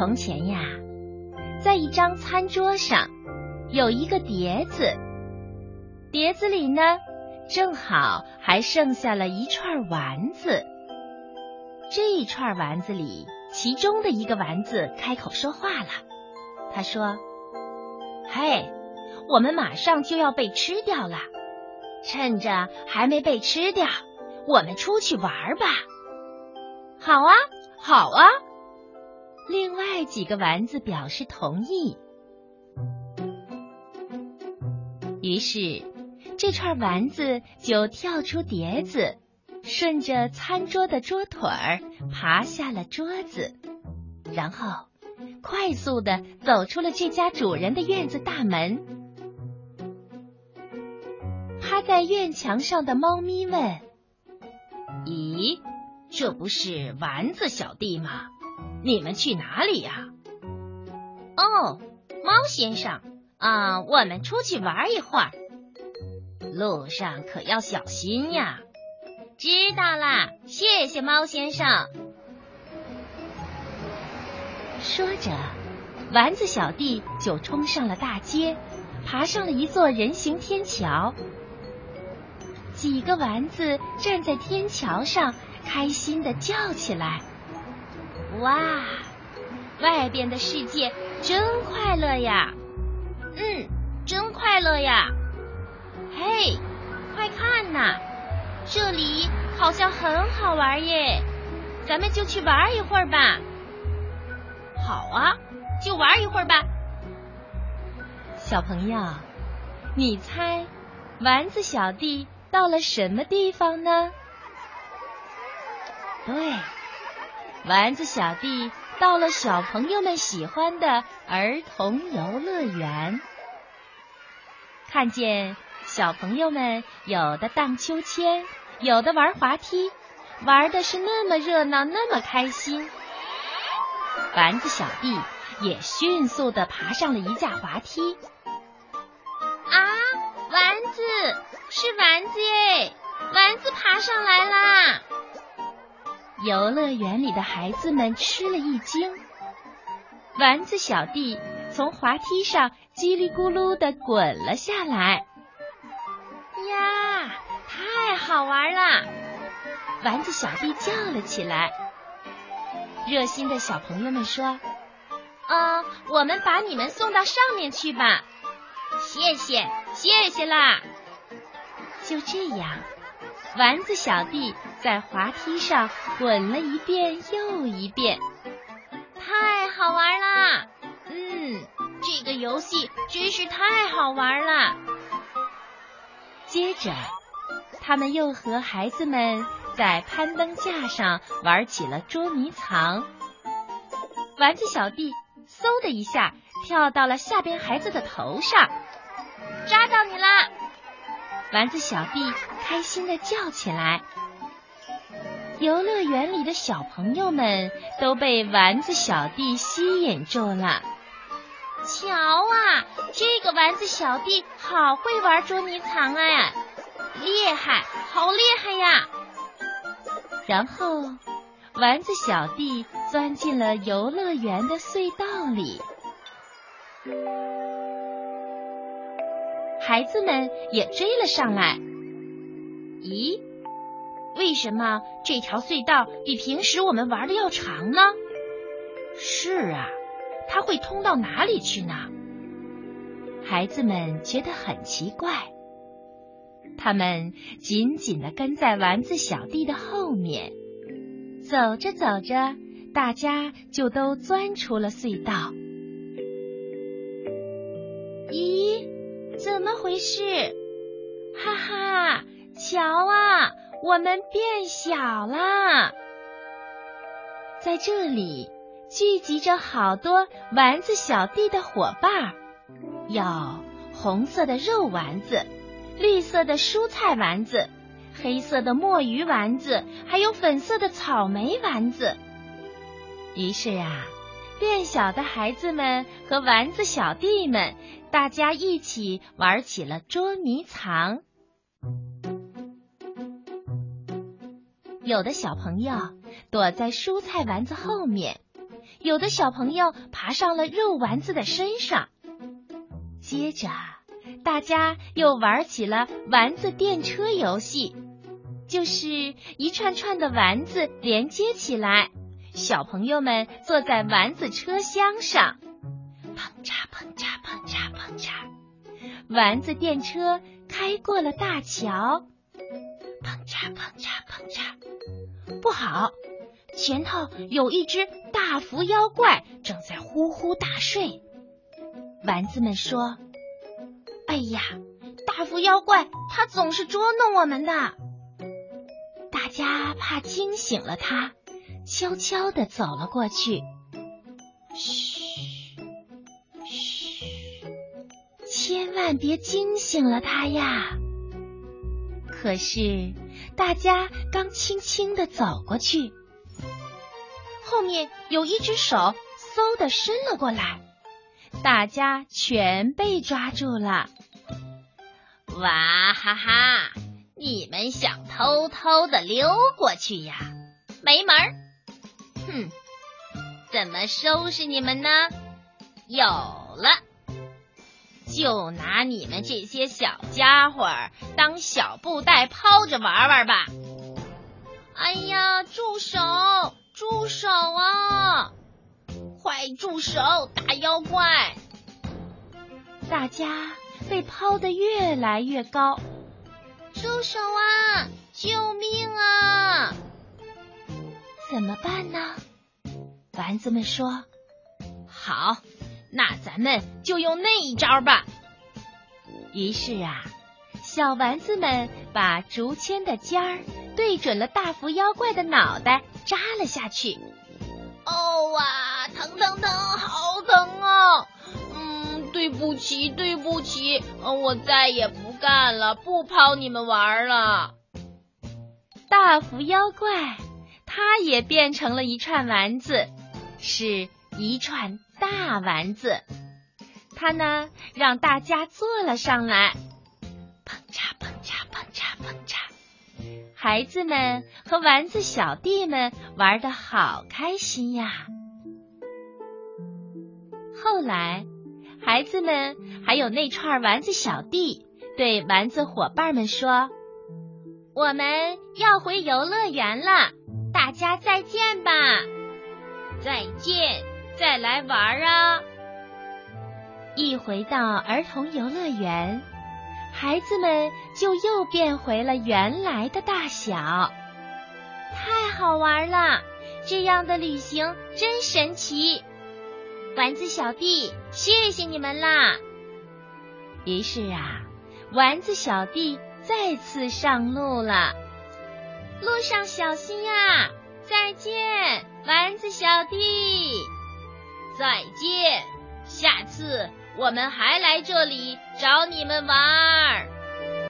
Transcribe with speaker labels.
Speaker 1: 从前呀，在一张餐桌上有一个碟子，碟子里呢正好还剩下了一串丸子。这一串丸子里，其中的一个丸子开口说话了，他说：“嘿，我们马上就要被吃掉了，趁着还没被吃掉，我们出去玩吧。”“好啊，好啊。”另外几个丸子表示同意。于是，这串丸子就跳出碟子。顺着餐桌的桌腿儿爬下了桌子，然后快速的走出了这家主人的院子大门。趴在院墙上的猫咪问：“咦，这不是丸子小弟吗？你们去哪里呀？”“哦，猫先生啊，我们出去玩一会儿，路上可要小心呀。”知道啦，谢谢猫先生。说着，丸子小弟就冲上了大街，爬上了一座人行天桥。几个丸子站在天桥上，开心的叫起来：“哇，外边的世界真快乐呀！嗯，真快乐呀！嘿，快看呐！”这里好像很好玩耶，咱们就去玩一会儿吧。好啊，就玩一会儿吧。小朋友，你猜丸子小弟到了什么地方呢？对，丸子小弟到了小朋友们喜欢的儿童游乐园，看见小朋友们有的荡秋千。有的玩滑梯，玩的是那么热闹，那么开心。丸子小弟也迅速的爬上了一架滑梯。啊，丸子是丸子耶！丸子爬上来啦！游乐园里的孩子们吃了一惊。丸子小弟从滑梯上叽里咕噜的滚了下来。呀！太好玩了！丸子小弟叫了起来。热心的小朋友们说：“啊，我们把你们送到上面去吧。”谢谢，谢谢啦！就这样，丸子小弟在滑梯上滚了一遍又一遍，太好玩啦！嗯，这个游戏真是太好玩了。接着。他们又和孩子们在攀登架上玩起了捉迷藏。丸子小弟嗖的一下跳到了下边孩子的头上，抓到你啦！丸子小弟开心的叫起来。游乐园里的小朋友们都被丸子小弟吸引住了。瞧啊，这个丸子小弟好会玩捉迷藏哎！厉害，好厉害呀！然后，丸子小弟钻进了游乐园的隧道里，孩子们也追了上来。咦，为什么这条隧道比平时我们玩的要长呢？是啊，它会通到哪里去呢？孩子们觉得很奇怪。他们紧紧的跟在丸子小弟的后面，走着走着，大家就都钻出了隧道。咦，怎么回事？哈哈，瞧啊，我们变小了。在这里聚集着好多丸子小弟的伙伴，有红色的肉丸子。绿色的蔬菜丸子，黑色的墨鱼丸子，还有粉色的草莓丸子。于是啊，变小的孩子们和丸子小弟们，大家一起玩起了捉迷藏。有的小朋友躲在蔬菜丸子后面，有的小朋友爬上了肉丸子的身上。接着，大家又玩起了丸子电车游戏，就是一串串的丸子连接起来，小朋友们坐在丸子车厢上，砰嚓砰嚓砰嚓砰嚓，丸子电车开过了大桥，不好！前头有一只大伏妖怪正在呼呼大睡。丸子们说：“哎呀，大伏妖怪他总是捉弄我们的。”大家怕惊醒了他，悄悄的走了过去。嘘，嘘，千万别惊醒了他呀！可是大家刚轻轻的走过去。后面有一只手嗖的伸了过来，大家全被抓住了。
Speaker 2: 哇哈哈！你们想偷偷的溜过去呀？没门儿！哼，怎么收拾你们呢？有了，就拿你们这些小家伙当小布袋抛着玩玩吧。
Speaker 1: 哎呀，住手！住手啊！
Speaker 2: 快住手！大妖怪！
Speaker 1: 大家被抛得越来越高。
Speaker 2: 住手啊！救命啊！
Speaker 1: 怎么办呢？丸子们说：“
Speaker 2: 好，那咱们就用那一招吧。”
Speaker 1: 于是啊，小丸子们把竹签的尖儿对准了大福妖怪的脑袋。扎了下去，
Speaker 2: 哦哇，疼疼疼，好疼啊！嗯，对不起，对不起，我再也不干了，不抛你们玩了。
Speaker 1: 大福妖怪，它也变成了一串丸子，是一串大丸子。他呢，让大家坐了上来，砰嚓砰嚓砰嚓砰嚓。孩子们和丸子小弟们玩的好开心呀！后来，孩子们还有那串丸子小弟对丸子伙伴们说：“我们要回游乐园了，大家再见吧！
Speaker 2: 再见，再来玩啊！”
Speaker 1: 一回到儿童游乐园。孩子们就又变回了原来的大小，太好玩了！这样的旅行真神奇。丸子小弟，谢谢你们啦！于是啊，丸子小弟再次上路了。路上小心呀！再见，丸子小弟！
Speaker 2: 再见，下次。我们还来这里找你们玩儿。